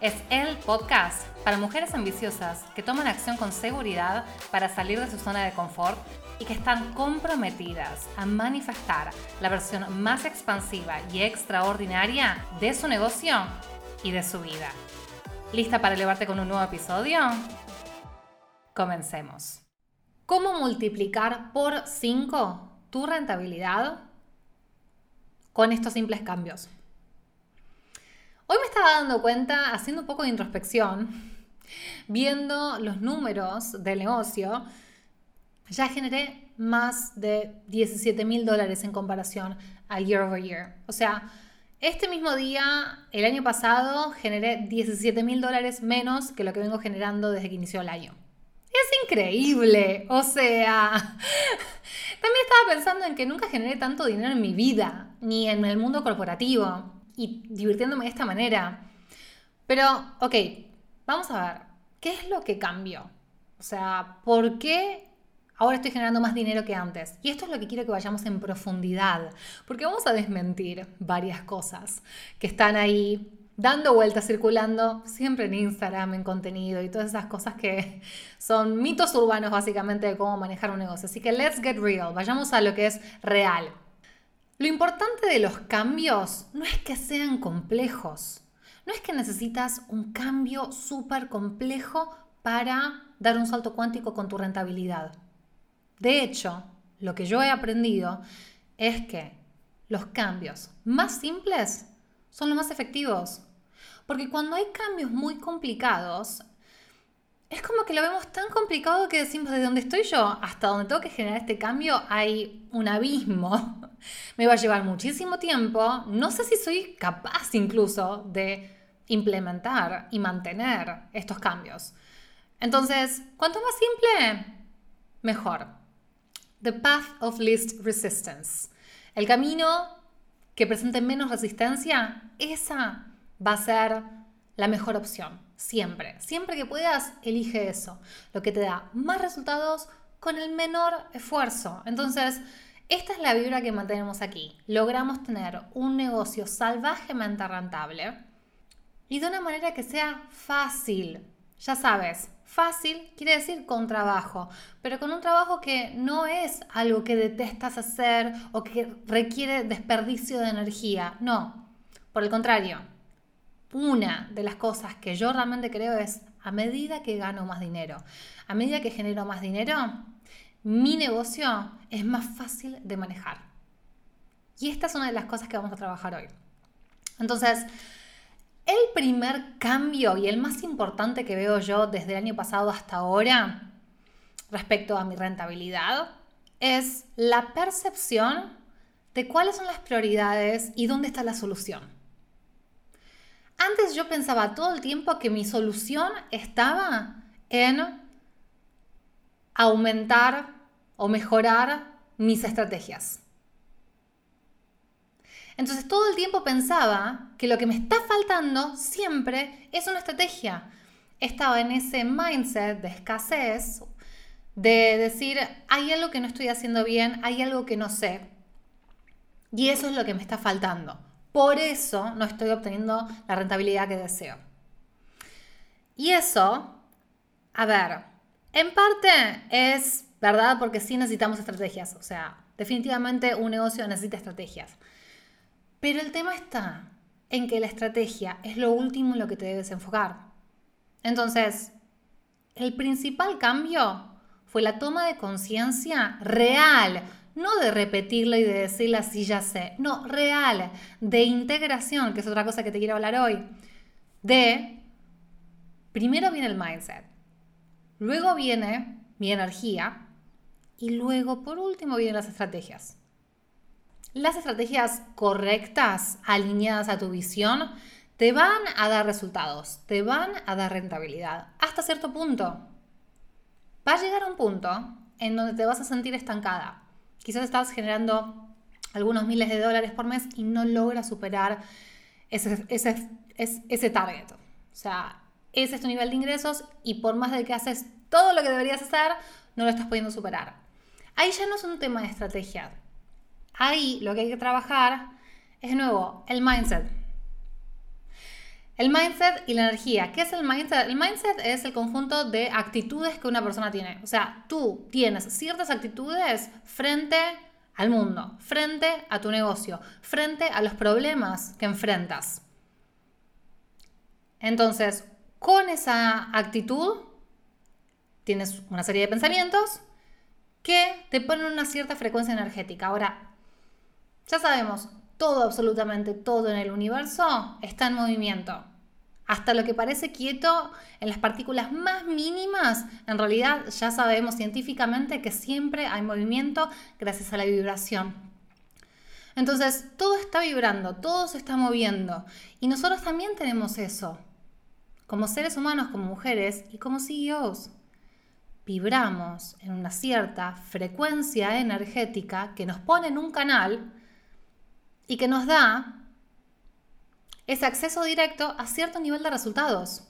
es el podcast para mujeres ambiciosas que toman acción con seguridad para salir de su zona de confort y que están comprometidas a manifestar la versión más expansiva y extraordinaria de su negocio y de su vida. ¿Lista para elevarte con un nuevo episodio? Comencemos. ¿Cómo multiplicar por 5 tu rentabilidad con estos simples cambios? Hoy me estaba dando cuenta, haciendo un poco de introspección, viendo los números del negocio, ya generé más de 17 mil dólares en comparación al year over year. O sea, este mismo día, el año pasado, generé 17 mil dólares menos que lo que vengo generando desde que inició el año. Es increíble, o sea, también estaba pensando en que nunca generé tanto dinero en mi vida, ni en el mundo corporativo y divirtiéndome de esta manera. Pero, ok, vamos a ver, ¿qué es lo que cambió? O sea, ¿por qué ahora estoy generando más dinero que antes? Y esto es lo que quiero que vayamos en profundidad, porque vamos a desmentir varias cosas que están ahí dando vueltas, circulando, siempre en Instagram, en contenido y todas esas cosas que son mitos urbanos básicamente de cómo manejar un negocio. Así que let's get real, vayamos a lo que es real. Lo importante de los cambios no es que sean complejos. No es que necesitas un cambio súper complejo para dar un salto cuántico con tu rentabilidad. De hecho, lo que yo he aprendido es que los cambios más simples son los más efectivos. Porque cuando hay cambios muy complicados, es como que lo vemos tan complicado que decimos, de dónde estoy yo hasta donde tengo que generar este cambio hay un abismo. Me va a llevar muchísimo tiempo. No sé si soy capaz incluso de implementar y mantener estos cambios. Entonces, cuanto más simple, mejor. The path of least resistance. El camino que presente menos resistencia, esa va a ser la mejor opción. Siempre. Siempre que puedas, elige eso. Lo que te da más resultados con el menor esfuerzo. Entonces, esta es la vibra que mantenemos aquí. Logramos tener un negocio salvajemente rentable y de una manera que sea fácil. Ya sabes, fácil quiere decir con trabajo, pero con un trabajo que no es algo que detestas hacer o que requiere desperdicio de energía. No, por el contrario, una de las cosas que yo realmente creo es, a medida que gano más dinero, a medida que genero más dinero, mi negocio es más fácil de manejar. Y esta es una de las cosas que vamos a trabajar hoy. Entonces, el primer cambio y el más importante que veo yo desde el año pasado hasta ahora respecto a mi rentabilidad es la percepción de cuáles son las prioridades y dónde está la solución. Antes yo pensaba todo el tiempo que mi solución estaba en aumentar o mejorar mis estrategias. Entonces todo el tiempo pensaba que lo que me está faltando siempre es una estrategia. Estaba en ese mindset de escasez, de decir, hay algo que no estoy haciendo bien, hay algo que no sé. Y eso es lo que me está faltando. Por eso no estoy obteniendo la rentabilidad que deseo. Y eso, a ver, en parte es verdad porque sí necesitamos estrategias. O sea, definitivamente un negocio necesita estrategias. Pero el tema está en que la estrategia es lo último en lo que te debes enfocar. Entonces, el principal cambio fue la toma de conciencia real no de repetirlo y de decirlo así ya sé, no, real, de integración, que es otra cosa que te quiero hablar hoy, de, primero viene el mindset, luego viene mi energía y luego, por último, vienen las estrategias. Las estrategias correctas, alineadas a tu visión, te van a dar resultados, te van a dar rentabilidad, hasta cierto punto. Va a llegar un punto en donde te vas a sentir estancada. Quizás estás generando algunos miles de dólares por mes y no logras superar ese, ese, ese target. O sea, ese es tu nivel de ingresos y por más de que haces todo lo que deberías hacer, no lo estás pudiendo superar. Ahí ya no es un tema de estrategia. Ahí lo que hay que trabajar es de nuevo el mindset. El mindset y la energía. ¿Qué es el mindset? El mindset es el conjunto de actitudes que una persona tiene. O sea, tú tienes ciertas actitudes frente al mundo, frente a tu negocio, frente a los problemas que enfrentas. Entonces, con esa actitud, tienes una serie de pensamientos que te ponen una cierta frecuencia energética. Ahora, ya sabemos, todo, absolutamente todo en el universo está en movimiento. Hasta lo que parece quieto, en las partículas más mínimas, en realidad ya sabemos científicamente que siempre hay movimiento gracias a la vibración. Entonces, todo está vibrando, todo se está moviendo. Y nosotros también tenemos eso. Como seres humanos, como mujeres y como CEOs. Vibramos en una cierta frecuencia energética que nos pone en un canal y que nos da ese acceso directo a cierto nivel de resultados.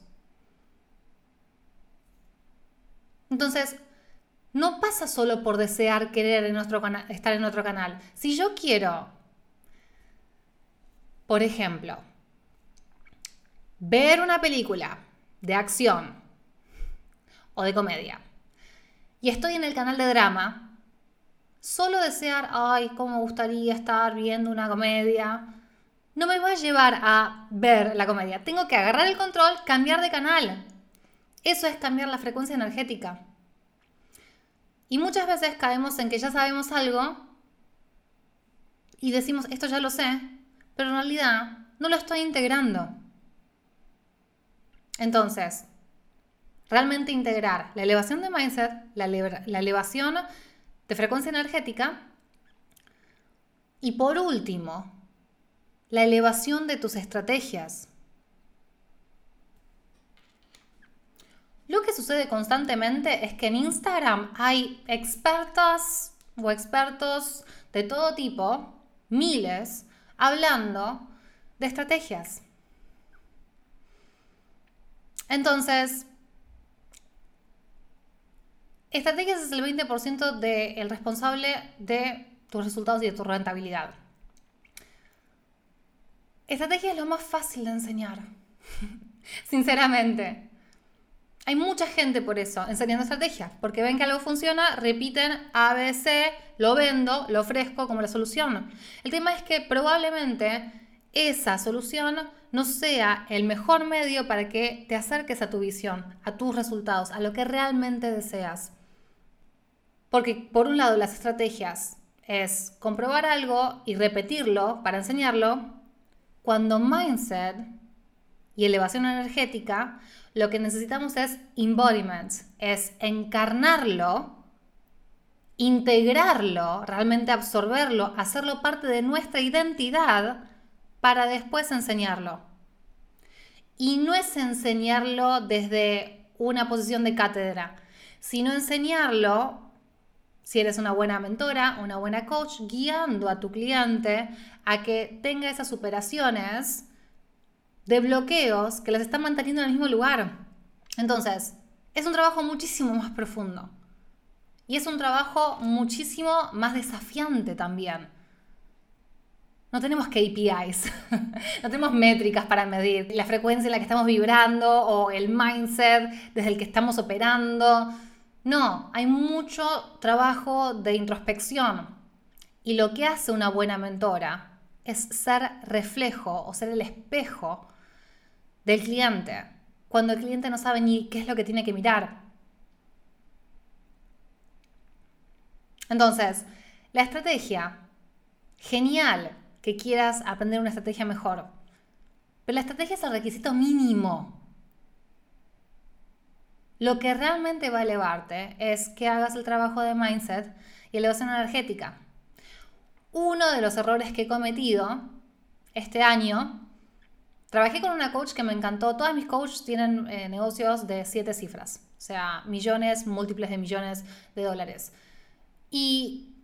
Entonces, no pasa solo por desear querer estar en otro canal. Si yo quiero, por ejemplo, ver una película de acción o de comedia y estoy en el canal de drama, solo desear, ay, cómo me gustaría estar viendo una comedia, no me va a llevar a ver la comedia. Tengo que agarrar el control, cambiar de canal. Eso es cambiar la frecuencia energética. Y muchas veces caemos en que ya sabemos algo y decimos, esto ya lo sé, pero en realidad no lo estoy integrando. Entonces, realmente integrar la elevación de mindset, la, la elevación de frecuencia energética. Y por último, la elevación de tus estrategias. Lo que sucede constantemente es que en Instagram hay expertas o expertos de todo tipo, miles, hablando de estrategias. Entonces, Estrategias es el 20% del responsable de tus resultados y de tu rentabilidad. Estrategia es lo más fácil de enseñar, sinceramente. Hay mucha gente por eso enseñando estrategia, porque ven que algo funciona, repiten ABC, lo vendo, lo ofrezco como la solución. El tema es que probablemente esa solución no sea el mejor medio para que te acerques a tu visión, a tus resultados, a lo que realmente deseas. Porque por un lado las estrategias es comprobar algo y repetirlo para enseñarlo, cuando mindset y elevación energética, lo que necesitamos es embodiment, es encarnarlo, integrarlo, realmente absorberlo, hacerlo parte de nuestra identidad para después enseñarlo. Y no es enseñarlo desde una posición de cátedra, sino enseñarlo si eres una buena mentora, una buena coach, guiando a tu cliente a que tenga esas superaciones de bloqueos que las están manteniendo en el mismo lugar. Entonces, es un trabajo muchísimo más profundo. Y es un trabajo muchísimo más desafiante también. No tenemos KPIs, no tenemos métricas para medir la frecuencia en la que estamos vibrando o el mindset desde el que estamos operando. No, hay mucho trabajo de introspección. Y lo que hace una buena mentora es ser reflejo o ser el espejo del cliente, cuando el cliente no sabe ni qué es lo que tiene que mirar. Entonces, la estrategia, genial que quieras aprender una estrategia mejor, pero la estrategia es el requisito mínimo lo que realmente va a elevarte es que hagas el trabajo de mindset y elevación energética. Uno de los errores que he cometido este año, Trabajé con una coach que me encantó. Todas mis coaches tienen eh, negocios de siete cifras, o sea, millones, múltiples de millones de dólares. Y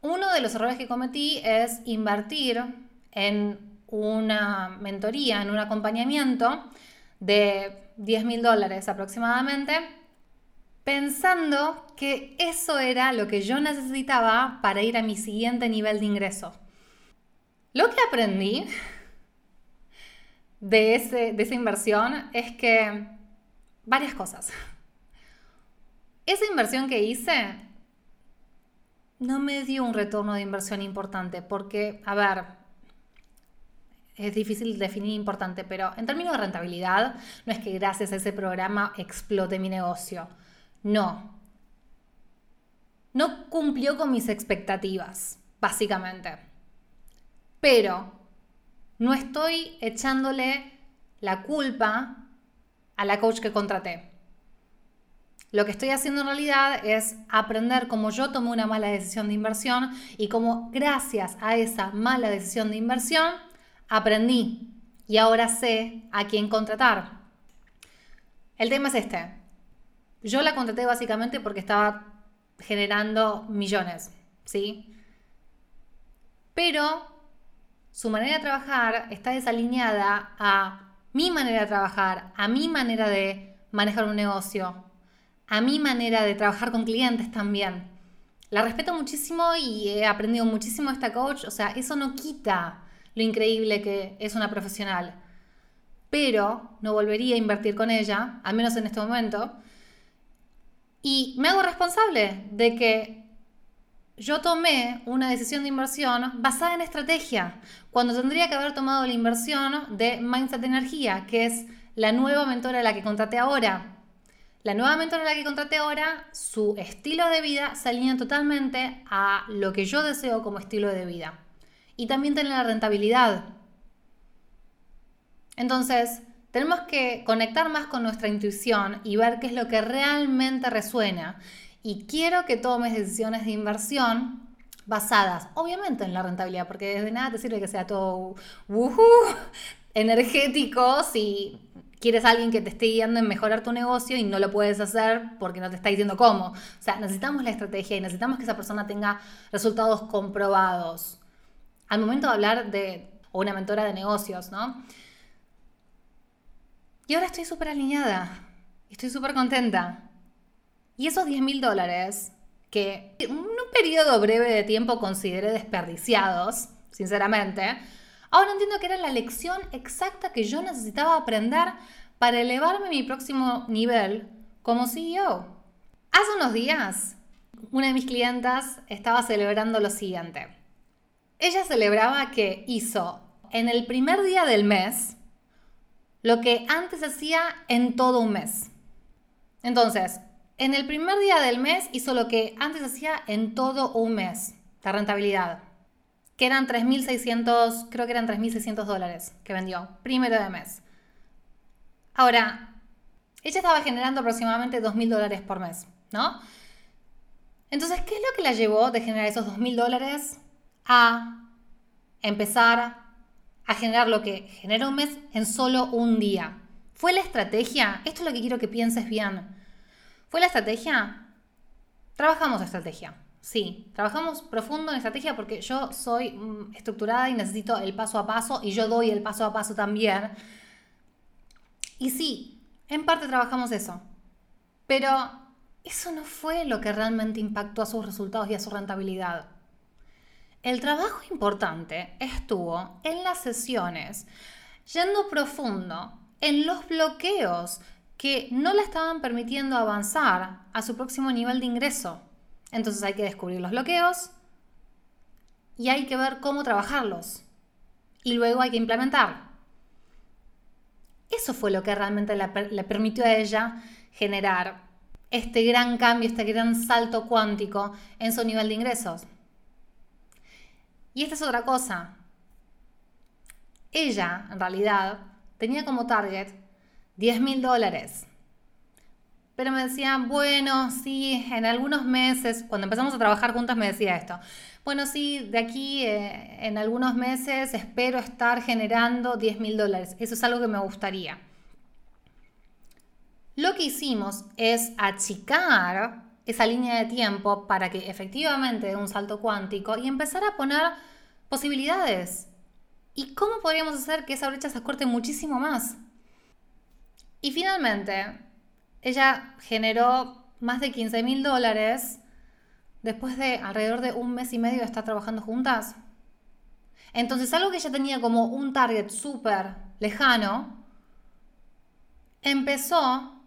uno de los errores que cometí es invertir en una mentoría, en un acompañamiento de 10 mil dólares aproximadamente, pensando que eso era lo que yo necesitaba para ir a mi siguiente nivel de ingreso. Lo que aprendí de, esa inversión es que varias cosas. Esa inversión que hice no me dio un retorno de inversión importante porque, a ver, es difícil definir importante, pero en términos de rentabilidad, no es que gracias a ese programa explote mi negocio. No. No cumplió con mis expectativas, básicamente. Pero no estoy echándole la culpa a la coach que contraté. Lo que estoy haciendo en realidad es aprender cómo yo tomé una mala decisión de inversión y cómo gracias a esa mala decisión de inversión aprendí y ahora sé a quién contratar. El tema es este. Yo la contraté básicamente porque estaba generando millones, ¿sí? Pero su manera de trabajar está desalineada a mi manera de trabajar, a mi manera de manejar un negocio, a mi manera de trabajar con clientes también. La respeto muchísimo y he aprendido muchísimo de esta coach, o sea, eso no quita lo increíble que es una profesional. Pero no volvería a invertir con ella, al menos en este momento. Y me hago responsable de que yo tomé una decisión de inversión basada en estrategia, cuando tendría que haber tomado la inversión de Mindset Energía, que es la nueva mentora a la que contraté ahora. La nueva mentora a la que contraté ahora, su estilo de vida se alinea totalmente a lo que yo deseo como estilo de vida. Y también tener la rentabilidad. Entonces, tenemos que conectar más con nuestra intuición y ver qué es lo que realmente resuena y quiero que tomes decisiones de inversión basadas, obviamente, en la rentabilidad, porque desde nada te sirve que sea todo energético si quieres a alguien que te esté guiando en mejorar tu negocio y no lo puedes hacer porque no te está diciendo cómo. O sea, necesitamos la estrategia y necesitamos que esa persona tenga resultados comprobados. Al momento de hablar de una mentora de negocios, ¿no? Y ahora estoy súper alineada, estoy súper contenta. Y esos 10 mil dólares, que en un periodo breve de tiempo consideré desperdiciados, sinceramente, ahora entiendo que era la lección exacta que yo necesitaba aprender para elevarme a mi próximo nivel como CEO. Hace unos días, una de mis clientas estaba celebrando lo siguiente. Ella celebraba que hizo en el primer día del mes lo que antes hacía en todo un mes. Entonces, en el primer día del mes hizo lo que antes hacía en todo un mes, la rentabilidad, que eran 3.600, creo que eran 3.600 dólares que vendió, primero de mes. Ahora, ella estaba generando aproximadamente 2.000 dólares por mes, ¿no? Entonces, ¿qué es lo que la llevó de generar esos 2.000 dólares a empezar a generar lo que genera un mes en solo un día? ¿Fue la estrategia? Esto es lo que quiero que pienses bien. ¿Fue la estrategia? Trabajamos estrategia. Sí, trabajamos profundo en estrategia porque yo soy mm, estructurada y necesito el paso a paso y yo doy el paso a paso también. Y sí, en parte trabajamos eso. Pero eso no fue lo que realmente impactó a sus resultados y a su rentabilidad. El trabajo importante estuvo en las sesiones, yendo profundo en los bloqueos que no le estaban permitiendo avanzar a su próximo nivel de ingreso. Entonces hay que descubrir los bloqueos y hay que ver cómo trabajarlos. Y luego hay que implementar. Eso fue lo que realmente le, permitió a ella generar este gran cambio, este gran salto cuántico en su nivel de ingresos. Y esta es otra cosa. Ella, en realidad, tenía como target 10 mil dólares. pero me decían, bueno, sí, en algunos meses, cuando empezamos a trabajar juntas me decía esto, bueno, sí, de aquí eh, en algunos meses espero estar generando 10 mil dólares, eso es algo que me gustaría. Lo que hicimos es achicar esa línea de tiempo para que efectivamente dé un salto cuántico y empezar a poner posibilidades. ¿Y cómo podríamos hacer que esa brecha se acorte muchísimo más? Y finalmente, ella generó más de 15 mil dólares después de alrededor de un mes y medio de estar trabajando juntas. Entonces, algo que ella tenía como un target súper lejano, empezó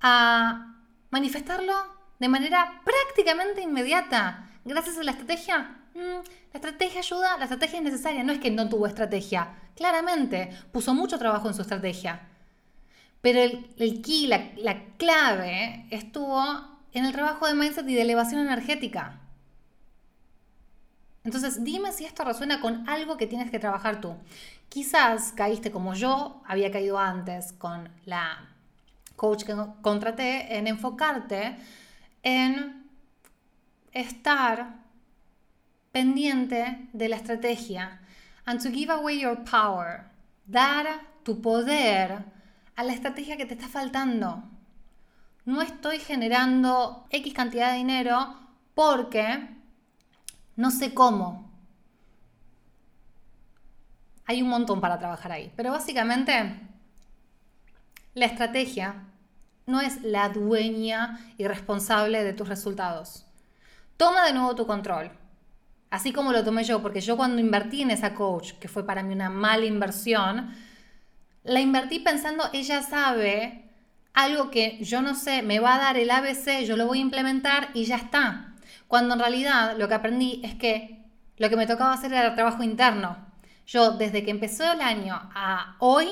a manifestarlo de manera prácticamente inmediata. Gracias a la estrategia. Mm, la estrategia ayuda, la estrategia es necesaria. No es que no tuvo estrategia. Claramente, puso mucho trabajo en su estrategia. Pero el, el key, la, la clave, estuvo en el trabajo de mindset y de elevación energética. Entonces, dime si esto resuena con algo que tienes que trabajar tú. Quizás caíste como yo había caído antes con la coach que contraté en enfocarte en estar pendiente de la estrategia and to give away your power, dar tu poder a la estrategia que te está faltando. No estoy generando X cantidad de dinero porque no sé cómo. Hay un montón para trabajar ahí, pero básicamente la estrategia no es la dueña y responsable de tus resultados. Toma de nuevo tu control. Así como lo tomé yo, porque yo cuando invertí en esa coach, que fue para mí una mala inversión, la invertí pensando, ella sabe algo que yo no sé, me va a dar el ABC, yo lo voy a implementar y ya está. Cuando en realidad lo que aprendí es que lo que me tocaba hacer era el trabajo interno. Yo desde que empezó el año a hoy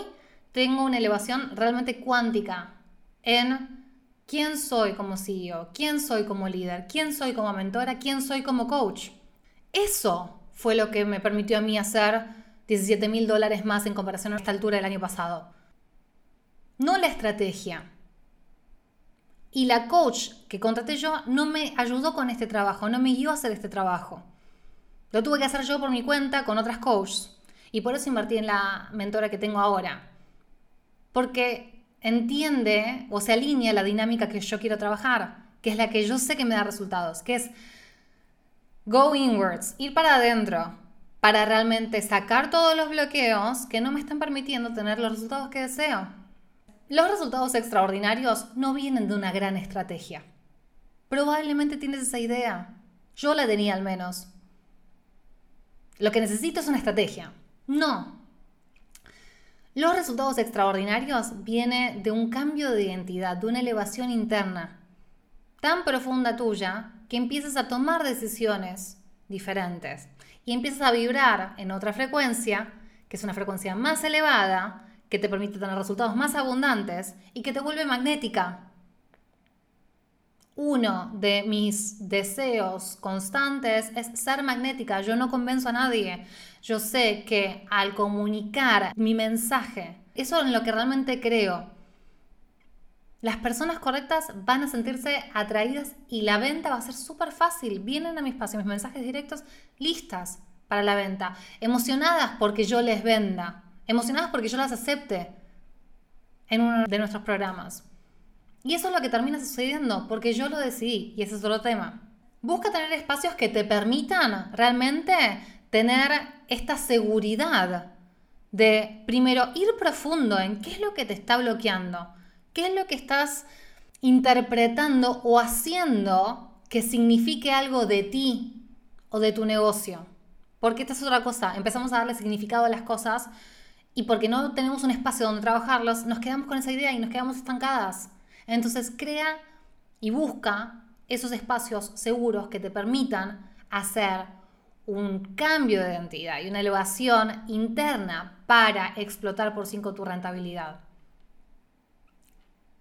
tengo una elevación realmente cuántica en quién soy como CEO, quién soy como líder, quién soy como mentora, quién soy como coach. Eso fue lo que me permitió a mí hacer 17 mil dólares más en comparación a esta altura del año pasado. No la estrategia. Y la coach que contraté yo no me ayudó con este trabajo, no me guió a hacer este trabajo. Lo tuve que hacer yo por mi cuenta con otras coaches. Y por eso invertí en la mentora que tengo ahora porque entiende o se alinea la dinámica que yo quiero trabajar, que es la que yo sé que me da resultados, que es go inwards, ir para adentro, para realmente sacar todos los bloqueos que no me están permitiendo tener los resultados que deseo. Los resultados extraordinarios no vienen de una gran estrategia. Probablemente tienes esa idea. Yo la tenía al menos. Lo que necesito es una estrategia. No, los resultados extraordinarios vienen de un cambio de identidad, de una elevación interna tan profunda tuya que empiezas a tomar decisiones diferentes y empiezas a vibrar en otra frecuencia, que es una frecuencia más elevada, que te permite tener resultados más abundantes y que te vuelve magnética. Uno de mis deseos constantes es ser magnética. Yo no convenzo a nadie. Yo sé que al comunicar mi mensaje, eso es en lo que realmente creo, las personas correctas van a sentirse atraídas y la venta va a ser súper fácil. Vienen a mi espacio, mis mensajes directos listas para la venta, emocionadas porque yo les venda, emocionadas porque yo las acepte en uno de nuestros programas. Y eso es lo que termina sucediendo porque yo lo decidí y ese es otro tema. Busca tener espacios que te permitan realmente tener esta seguridad de, primero, ir profundo en qué es lo que te está bloqueando, qué es lo que estás interpretando o haciendo que signifique algo de ti o de tu negocio. Porque esta es otra cosa, empezamos a darle significado a las cosas y porque no tenemos un espacio donde trabajarlos, nos quedamos con esa idea y nos quedamos estancadas. Entonces crea y busca esos espacios seguros que te permitan hacer un cambio de identidad y una elevación interna para explotar por 5 tu rentabilidad,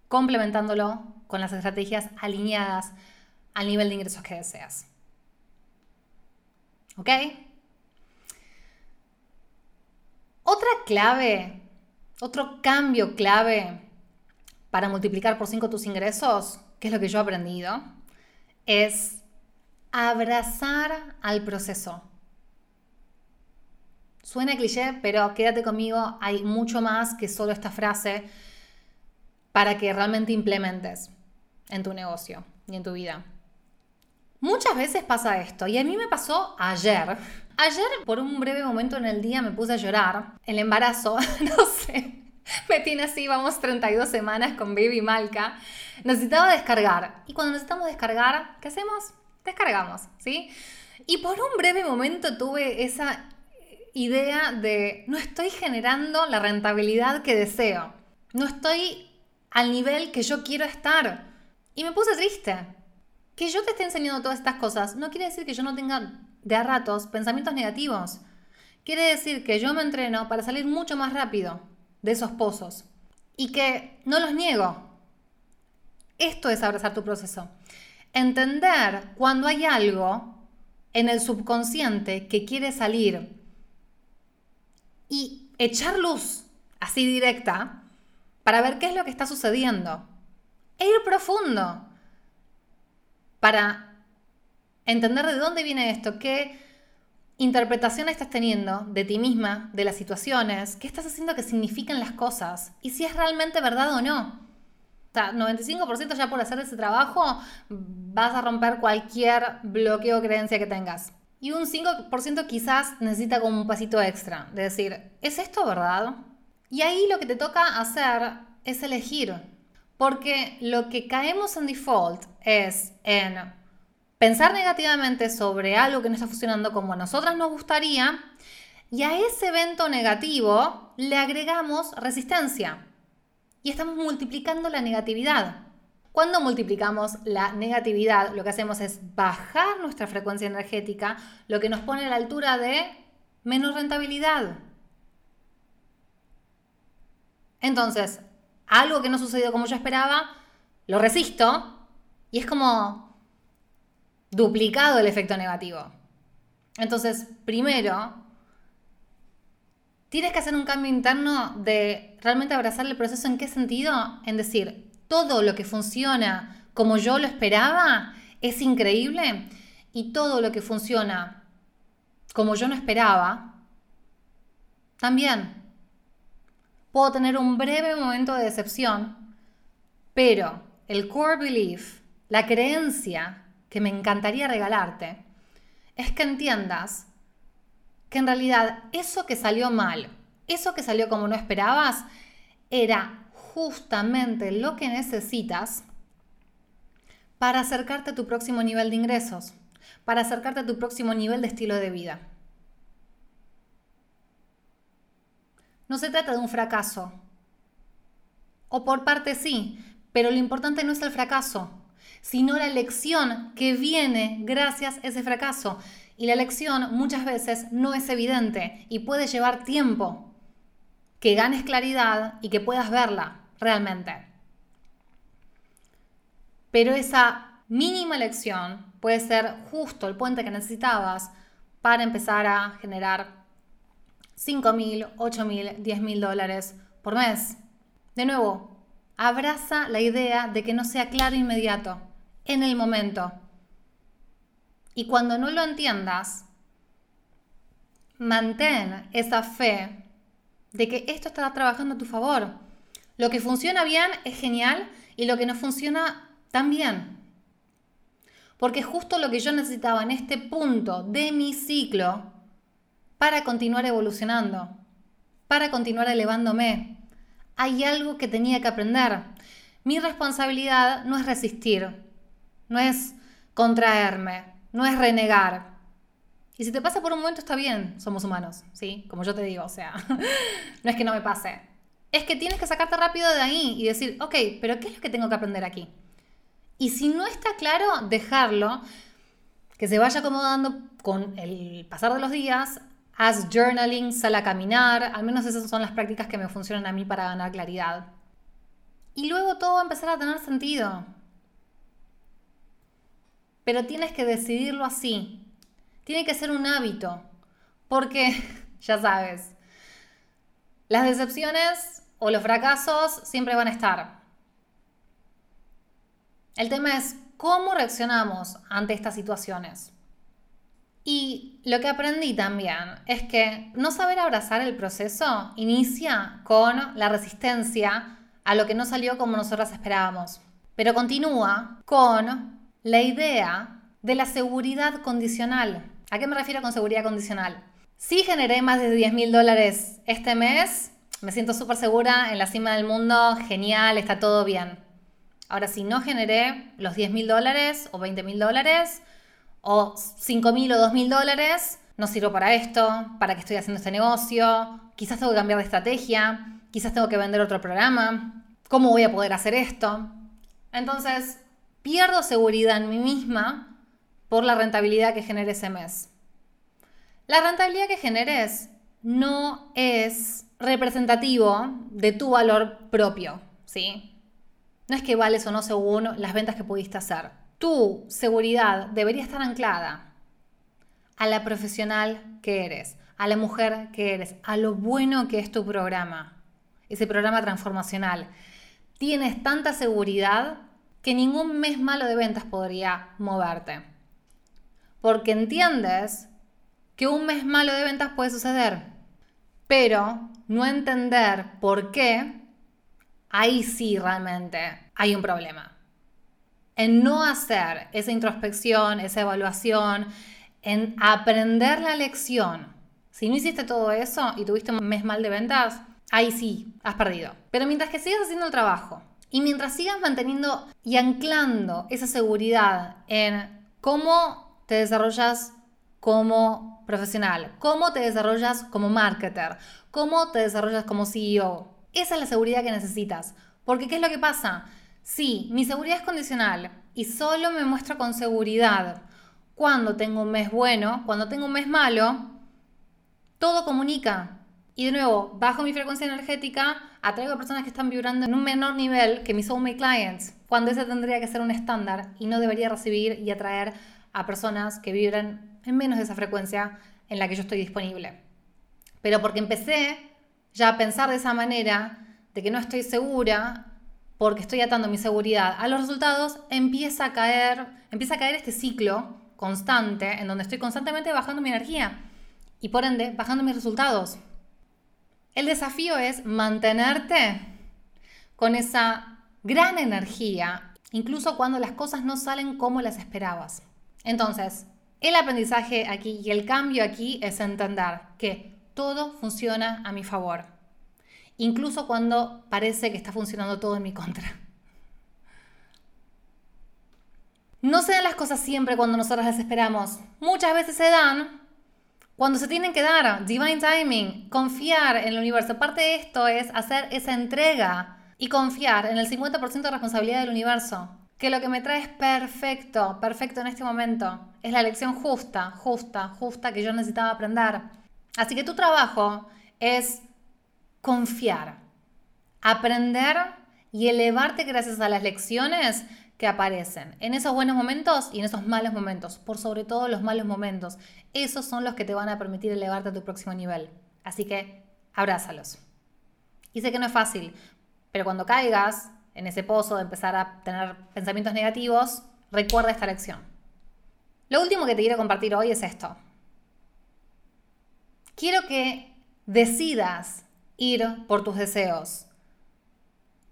complementándolo con las estrategias alineadas al nivel de ingresos que deseas. ¿Ok? Otra clave, otro cambio clave para multiplicar por 5 tus ingresos, que es lo que yo he aprendido, es abrazar al proceso. Suena cliché, pero quédate conmigo, hay mucho más que solo esta frase para que realmente implementes en tu negocio y en tu vida. Muchas veces pasa esto y a mí me pasó ayer. Ayer por un breve momento en el día me puse a llorar. El embarazo, no sé, me tiene así, vamos 32 semanas con Baby Malca. Necesitaba descargar. Y cuando necesitamos descargar, ¿qué hacemos? Descargamos, ¿sí? Y por un breve momento tuve esa idea de no estoy generando la rentabilidad que deseo. No estoy al nivel que yo quiero estar. Y me puse triste. Que yo te esté enseñando todas estas cosas no quiere decir que yo no tenga de a ratos pensamientos negativos. Quiere decir que yo me entreno para salir mucho más rápido de esos pozos y que no los niego. Esto es abrazar tu proceso. Entender cuando hay algo en el subconsciente que quiere salir y echar luz así directa para ver qué es lo que está sucediendo. E ir profundo para entender de dónde viene esto, qué interpretación estás teniendo de ti misma, de las situaciones, qué estás haciendo que signifiquen las cosas y si es realmente verdad o no. O sea, 95% ya por hacer ese trabajo vas a romper cualquier bloqueo o creencia que tengas. Y un 5% quizás necesita como un pasito extra, de decir, ¿es esto verdad? Y ahí lo que te toca hacer es elegir porque lo que caemos en default es en pensar negativamente sobre algo que no está funcionando como a nosotras nos gustaría y a ese evento negativo le agregamos resistencia y estamos multiplicando la negatividad. Cuando multiplicamos la negatividad, lo que hacemos es bajar nuestra frecuencia energética, lo que nos pone a la altura de menos rentabilidad. Entonces, algo que no sucedió como yo esperaba, lo resisto y es como duplicado el efecto negativo. Entonces, primero, tienes que hacer un cambio interno de realmente abrazar el proceso. ¿En qué sentido? En decir, todo lo que funciona como yo lo esperaba es increíble y todo lo que funciona como yo no esperaba, también. Puedo tener un breve momento de decepción, pero el core belief, la creencia que me encantaría regalarte, es que entiendas que en realidad eso que salió mal, eso que salió como no esperabas, era justamente lo que necesitas para acercarte a tu próximo nivel de ingresos, para acercarte a tu próximo nivel de estilo de vida. No se trata de un fracaso. O por parte sí, pero lo importante no es el fracaso, sino la lección que viene gracias a ese fracaso. Y la lección muchas veces no es evidente y puede llevar tiempo que ganes claridad y que puedas verla realmente. Pero esa mínima lección puede ser justo el puente que necesitabas para empezar a generar 5 mil, 8 mil, 10 mil dólares por mes. De nuevo, abraza la idea de que no sea claro inmediato, en el momento. Y cuando no lo entiendas, mantén esa fe de que esto está trabajando a tu favor. Lo que funciona bien es genial y lo que no funciona también. Porque justo lo que yo necesitaba en este punto de mi ciclo para continuar evolucionando, para continuar elevándome. Hay algo que tenía que aprender. Mi responsabilidad no es resistir, no es contraerme, no es renegar. Y si te pasa por un momento está bien, somos humanos, ¿sí? Como yo te digo, o sea, no es que no me pase. Es que tienes que sacarte rápido de ahí y decir, ok, pero ¿qué es lo que tengo que aprender aquí? Y si no está claro, dejarlo, que se vaya acomodando con el pasar de los días haz journaling, sal a caminar, al menos esas son las prácticas que me funcionan a mí para ganar claridad. Y luego todo va a empezar a tener sentido. Pero tienes que decidirlo así. Tiene que ser un hábito. Porque, ya sabes, las decepciones o los fracasos siempre van a estar. El tema es cómo reaccionamos ante estas situaciones. Y lo que aprendí también es que no saber abrazar el proceso inicia con la resistencia a lo que no salió como nosotras esperábamos, pero continúa con la idea de la seguridad condicional. ¿A qué me refiero con seguridad condicional? Si generé más de 10 mil dólares este mes, me siento súper segura, en la cima del mundo, genial, está todo bien. Ahora, si no generé los 10 mil dólares o 20 mil dólares, o 5 mil o 2 mil dólares, no sirvo para esto, para qué estoy haciendo este negocio, quizás tengo que cambiar de estrategia, quizás tengo que vender otro programa, ¿cómo voy a poder hacer esto? Entonces, pierdo seguridad en mí misma por la rentabilidad que genere ese mes. La rentabilidad que generes no es representativo de tu valor propio, ¿sí? No es que vales o no según las ventas que pudiste hacer tu seguridad debería estar anclada a la profesional que eres, a la mujer que eres, a lo bueno que es tu programa, ese programa transformacional. Tienes tanta seguridad que ningún mes malo de ventas podría moverte. Porque entiendes que un mes malo de ventas puede suceder, pero no entender por qué, ahí sí realmente hay un problema en no hacer esa introspección, esa evaluación, en aprender la lección. Si no hiciste todo eso y tuviste un mes mal de ventas, ahí sí, has perdido. Pero mientras que sigas haciendo el trabajo y mientras sigas manteniendo y anclando esa seguridad en cómo te desarrollas como profesional, cómo te desarrollas como marketer, cómo te desarrollas como CEO, esa es la seguridad que necesitas. Porque ¿qué es lo que pasa? Sí, mi seguridad es condicional y solo me muestro con seguridad cuando tengo un mes bueno, cuando tengo un mes malo, todo comunica. Y de nuevo, bajo mi frecuencia energética, atraigo a personas que están vibrando en un menor nivel que mis soulmate clients, cuando ese tendría que ser un estándar y no debería recibir y atraer a personas que vibran en menos de esa frecuencia en la que yo estoy disponible. Pero porque empecé ya a pensar de esa manera, de que no estoy segura, porque estoy atando mi seguridad a los resultados, empieza a caer, empieza a caer este ciclo constante en donde estoy constantemente bajando mi energía y por ende bajando mis resultados. El desafío es mantenerte con esa gran energía, incluso cuando las cosas no salen como las esperabas. Entonces, el aprendizaje aquí y el cambio aquí es entender que todo funciona a mi favor incluso cuando parece que está funcionando todo en mi contra. No se dan las cosas siempre cuando nosotros las esperamos. Muchas veces se dan cuando se tienen que dar. Divine timing, confiar en el universo. Parte de esto es hacer esa entrega y confiar en el 50% de responsabilidad del universo. Que lo que me trae es perfecto, perfecto en este momento. Es la lección justa, justa, justa que yo necesitaba aprender. Así que tu trabajo es confiar, aprender y elevarte gracias a las lecciones que aparecen en esos buenos momentos y en esos malos momentos, por sobre todo los malos momentos. Esos son los que te van a permitir elevarte a tu próximo nivel. Así que abrázalos. Y sé que no es fácil, pero cuando caigas en ese pozo de empezar a tener pensamientos negativos, recuerda esta lección. Lo último que te quiero compartir hoy es esto. Quiero que decidas ir por tus deseos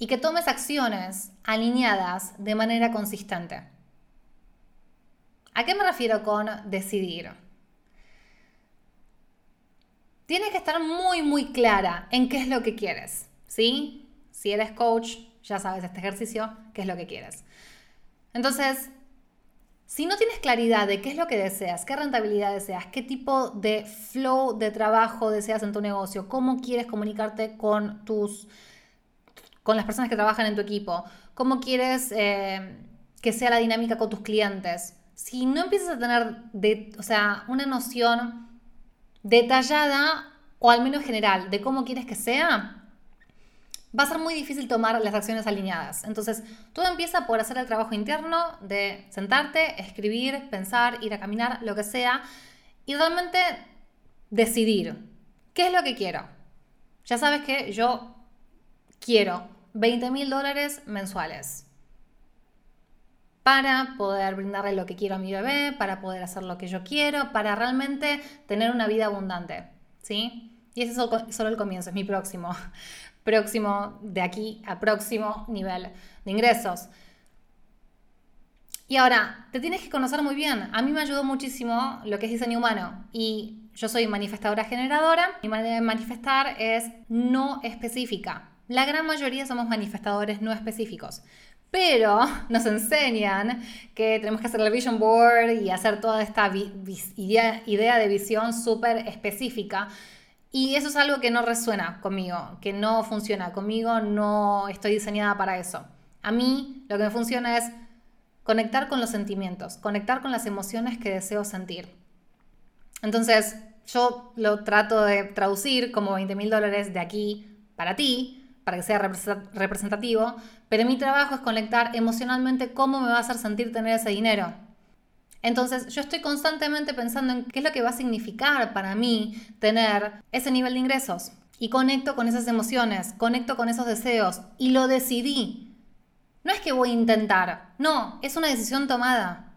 y que tomes acciones alineadas de manera consistente. ¿A qué me refiero con decidir? Tienes que estar muy, muy clara en qué es lo que quieres, ¿sí? Si eres coach, ya sabes este ejercicio, qué es lo que quieres. Entonces, si no tienes claridad de qué es lo que deseas, qué rentabilidad deseas, qué tipo de flow de trabajo deseas en tu negocio, cómo quieres comunicarte con tus con las personas que trabajan en tu equipo, cómo quieres eh, que sea la dinámica con tus clientes. Si no empiezas a tener o sea, una noción detallada o al menos general de cómo quieres que sea, va a ser muy difícil tomar las acciones alineadas. Entonces, todo empieza por hacer el trabajo interno de sentarte, escribir, pensar, ir a caminar, lo que sea, y realmente decidir qué es lo que quiero. Ya sabes que yo quiero 20 mil dólares mensuales. para poder brindarle lo que quiero a mi bebé, para poder hacer lo que yo quiero, para realmente tener una vida abundante, ¿sí? Y ese es solo el comienzo, es mi próximo, próximo de aquí a próximo nivel de ingresos. Y ahora, te tienes que conocer muy bien. A mí me ayudó muchísimo lo que es diseño humano y yo soy manifestadora generadora. Mi manera de manifestar es no específica. La gran mayoría somos manifestadores no específicos. Pero nos enseñan que tenemos que hacer el vision board y hacer toda esta idea, idea de visión súper específica. Y eso es algo que no resuena conmigo, que no funciona conmigo, no estoy diseñada para eso. A mí lo que me funciona es conectar con los sentimientos, conectar con las emociones que deseo sentir. Entonces, yo lo trato de traducir como 20 mil dólares de aquí para ti, para que sea representativo, pero mi trabajo es conectar emocionalmente cómo me va a hacer sentir tener ese dinero. Entonces yo estoy constantemente pensando en qué es lo que va a significar para mí tener ese nivel de ingresos. Y conecto con esas emociones, conecto con esos deseos y lo decidí. No es que voy a intentar, no, es una decisión tomada.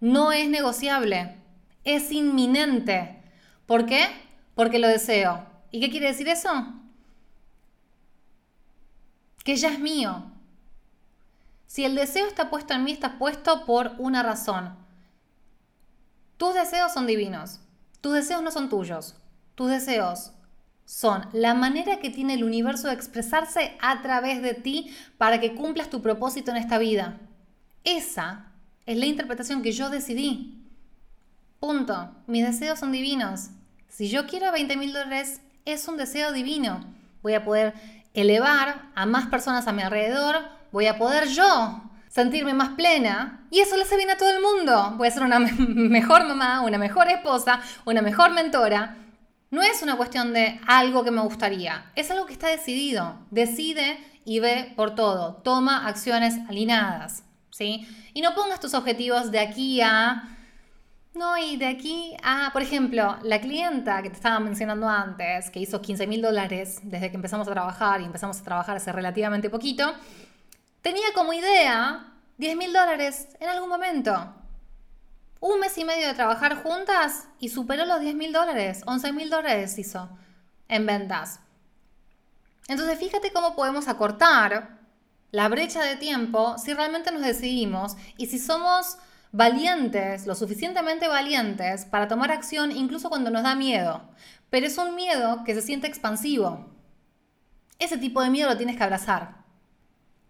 No es negociable, es inminente. ¿Por qué? Porque lo deseo. ¿Y qué quiere decir eso? Que ya es mío. Si el deseo está puesto en mí, está puesto por una razón. Tus deseos son divinos. Tus deseos no son tuyos. Tus deseos son la manera que tiene el universo de expresarse a través de ti para que cumplas tu propósito en esta vida. Esa es la interpretación que yo decidí. Punto. Mis deseos son divinos. Si yo quiero 20 mil dólares, es un deseo divino. Voy a poder elevar a más personas a mi alrededor, voy a poder yo sentirme más plena y eso le hace bien a todo el mundo. Voy a ser una mejor mamá, una mejor esposa, una mejor mentora no es una cuestión de algo que me gustaría, es algo que está decidido. Decide y ve por todo. Toma acciones alineadas, ¿sí? Y no pongas tus objetivos de aquí a... No, y de aquí a, por ejemplo, la clienta que te estaba mencionando antes, que hizo 15 mil dólares desde que empezamos a trabajar y empezamos a trabajar hace relativamente poquito, tenía como idea 10 mil dólares en algún momento un mes y medio de trabajar juntas y superó los 10 mil dólares, 11 mil dólares hizo en ventas. Entonces fíjate cómo podemos acortar la brecha de tiempo si realmente nos decidimos y si somos valientes, lo suficientemente valientes para tomar acción incluso cuando nos da miedo. Pero es un miedo que se siente expansivo. Ese tipo de miedo lo tienes que abrazar.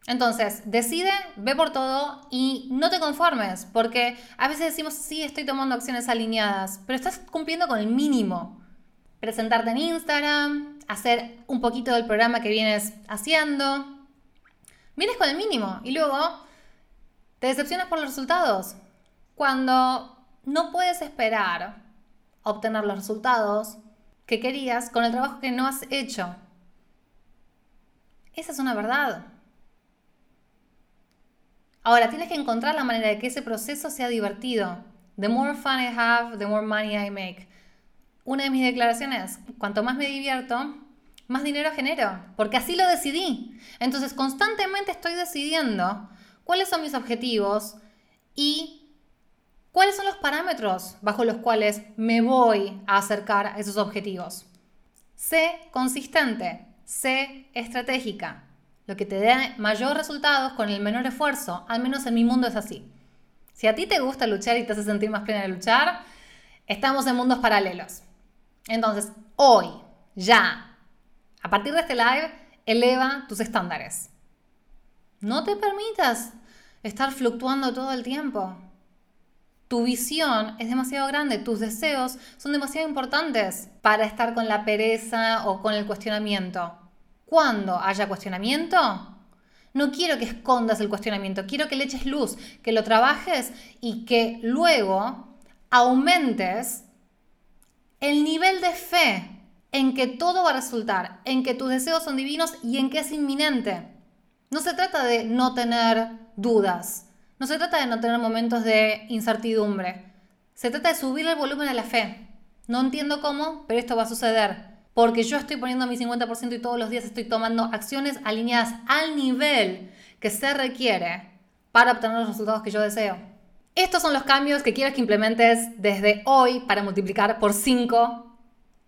Entonces, decide, ve por todo y no te conformes, porque a veces decimos, sí, estoy tomando acciones alineadas, pero estás cumpliendo con el mínimo. Presentarte en Instagram, hacer un poquito del programa que vienes haciendo. Vienes con el mínimo y luego te decepcionas por los resultados. Cuando no puedes esperar obtener los resultados que querías con el trabajo que no has hecho. Esa es una verdad. Ahora, tienes que encontrar la manera de que ese proceso sea divertido. The more fun I have, the more money I make. Una de mis declaraciones, cuanto más me divierto, más dinero genero, porque así lo decidí. Entonces, constantemente estoy decidiendo cuáles son mis objetivos y cuáles son los parámetros bajo los cuales me voy a acercar a esos objetivos. Sé consistente, sé estratégica, lo que te dé mayor resultados con el menor esfuerzo. Al menos en mi mundo es así. Si a ti te gusta luchar y te hace sentir más plena de luchar, estamos en mundos paralelos. Entonces, hoy, ya, a partir de este live, eleva tus estándares. No te permitas estar fluctuando todo el tiempo. Tu visión es demasiado grande, tus deseos son demasiado importantes para estar con la pereza o con el cuestionamiento cuando haya cuestionamiento, no quiero que escondas el cuestionamiento, quiero que le eches luz, que lo trabajes y que luego aumentes el nivel de fe en que todo va a resultar, en que tus deseos son divinos y en que es inminente. No se trata de no tener dudas, no se trata de no tener momentos de incertidumbre, se trata de subir el volumen de la fe. No entiendo cómo, pero esto va a suceder porque yo estoy poniendo mi 50% y todos los días estoy tomando acciones alineadas al nivel que se requiere para obtener los resultados que yo deseo. Estos son los cambios que quiero que implementes desde hoy para multiplicar por 5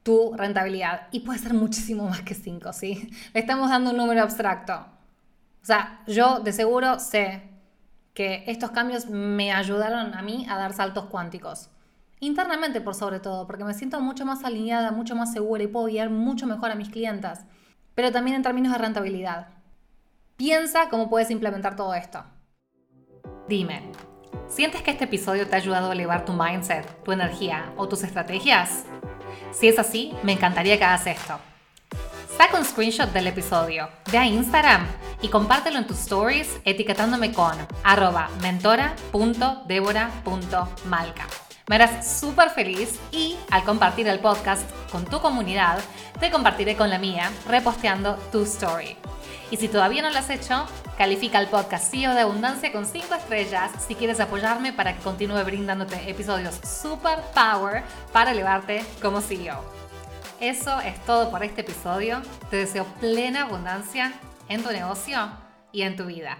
tu rentabilidad. Y puede ser muchísimo más que 5, ¿sí? Le estamos dando un número abstracto. O sea, yo de seguro sé que estos cambios me ayudaron a mí a dar saltos cuánticos. Internamente por sobre todo, porque me siento mucho más alineada, mucho más segura y puedo guiar mucho mejor a mis clientas. Pero también en términos de rentabilidad. Piensa cómo puedes implementar todo esto. Dime, ¿sientes que este episodio te ha ayudado a elevar tu mindset, tu energía o tus estrategias? Si es así, me encantaría que hagas esto. Saca un screenshot del episodio, ve a Instagram y compártelo en tus stories etiquetándome con arroba mentora.debora.malca. Me harás súper feliz y al compartir el podcast con tu comunidad, te compartiré con la mía reposteando tu story. Y si todavía no lo has hecho, califica el podcast CEO de Abundancia con 5 estrellas si quieres apoyarme para que continúe brindándote episodios super power para elevarte como CEO. Eso es todo por este episodio. Te deseo plena abundancia en tu negocio y en tu vida.